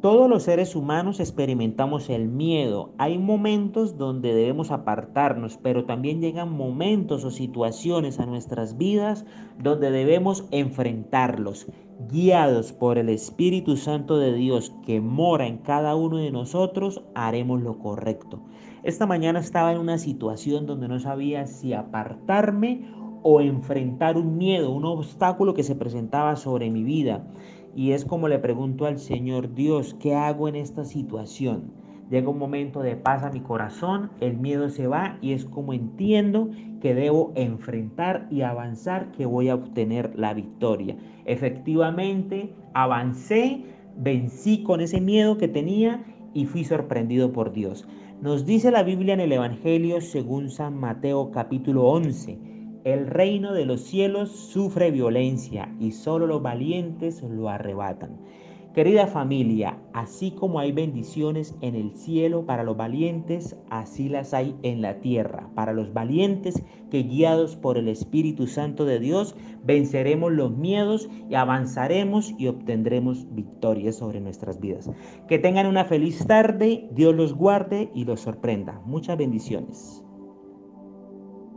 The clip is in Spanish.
Todos los seres humanos experimentamos el miedo. Hay momentos donde debemos apartarnos, pero también llegan momentos o situaciones a nuestras vidas donde debemos enfrentarlos. Guiados por el Espíritu Santo de Dios que mora en cada uno de nosotros, haremos lo correcto. Esta mañana estaba en una situación donde no sabía si apartarme o enfrentar un miedo, un obstáculo que se presentaba sobre mi vida. Y es como le pregunto al Señor, Dios, ¿qué hago en esta situación? Llega un momento de paz a mi corazón, el miedo se va y es como entiendo que debo enfrentar y avanzar que voy a obtener la victoria. Efectivamente, avancé, vencí con ese miedo que tenía y fui sorprendido por Dios. Nos dice la Biblia en el Evangelio según San Mateo capítulo 11 el reino de los cielos sufre violencia y solo los valientes lo arrebatan. Querida familia, así como hay bendiciones en el cielo para los valientes, así las hay en la tierra. Para los valientes que guiados por el Espíritu Santo de Dios venceremos los miedos y avanzaremos y obtendremos victorias sobre nuestras vidas. Que tengan una feliz tarde, Dios los guarde y los sorprenda. Muchas bendiciones.